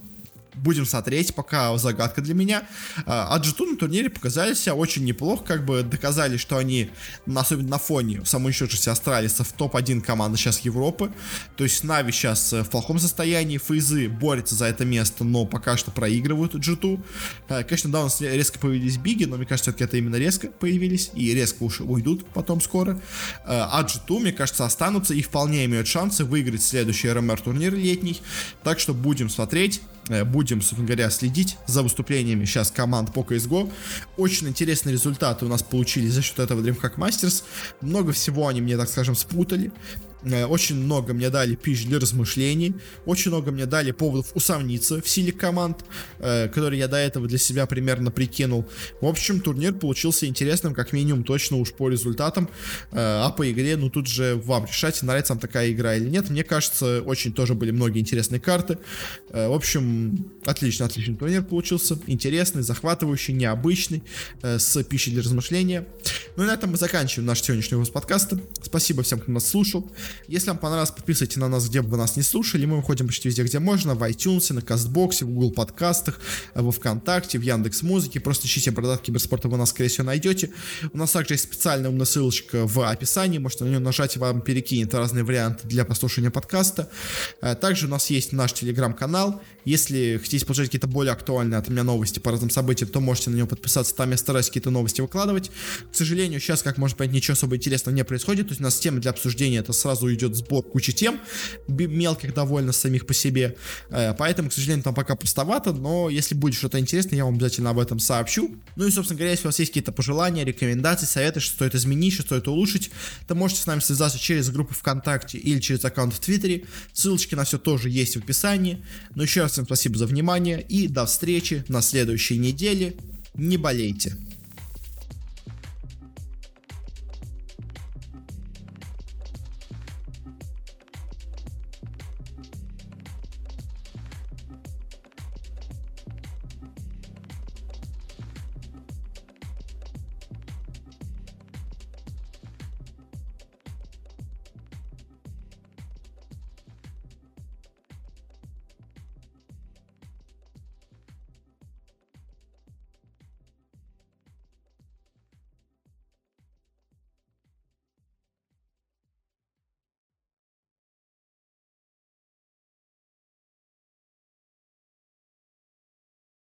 S1: будем смотреть, пока загадка для меня. А G2 на турнире показали себя очень неплохо, как бы доказали, что они, особенно на фоне самоуничтожившихся австралийцев, топ-1 команда сейчас Европы. То есть Нави сейчас в плохом состоянии, Фейзы борются за это место, но пока что проигрывают G2. А, конечно, да, у нас резко появились Биги, но мне кажется, все-таки это именно резко появились, и резко уж уйдут потом скоро. А G2, мне кажется, останутся и вполне имеют шансы выиграть следующий РМР турнир летний. Так что будем смотреть. Э, будем, собственно говоря, следить за выступлениями сейчас команд по CSGO. Очень интересные результаты у нас получились за счет этого DreamHack Masters. Много всего они мне, так скажем, спутали. Э, очень много мне дали пищи для размышлений, очень много мне дали поводов усомниться в силе команд, э, которые я до этого для себя примерно прикинул. В общем, турнир получился интересным, как минимум, точно уж по результатам, э, а по игре, ну тут же вам решать, нравится вам такая игра или нет. Мне кажется, очень тоже были многие интересные карты. В общем, отлично, отличный турнир получился, интересный, захватывающий, необычный, с пищей для размышления. Ну и на этом мы заканчиваем наш сегодняшний выпуск подкаста. Спасибо всем, кто нас слушал. Если вам понравилось, подписывайтесь на нас, где бы вы нас не слушали. Мы выходим почти везде, где можно. В iTunes, на Кастбоксе, в Google подкастах, во Вконтакте, в Яндекс Музыке. Просто ищите Бородат Киберспорта, вы нас, скорее всего, найдете. У нас также есть специальная умная ссылочка в описании. Можете на нее нажать, и вам перекинет разные варианты для прослушивания подкаста. Э, также у нас есть наш телеграм-канал. Если хотите получать какие-то более актуальные от меня новости по разным событиям, то можете на него подписаться. Там я стараюсь какие-то новости выкладывать. К сожалению, сейчас, как можно понять, ничего особо интересного не происходит. То есть у нас тема для обсуждения это сразу идет сбор кучи тем, мелких довольно самих по себе. Э, поэтому, к сожалению, там пока пустовато, но если будет что-то интересное, я вам обязательно об этом сообщу. Ну и, собственно говоря, если у вас есть какие-то пожелания, рекомендации, советы, что стоит изменить, что стоит улучшить, то можете с нами связаться через группу ВКонтакте или через аккаунт в Твиттере. Ссылочки на все тоже есть в описании. Но еще раз всем спасибо за внимание и до встречи на следующей неделе. Не болейте.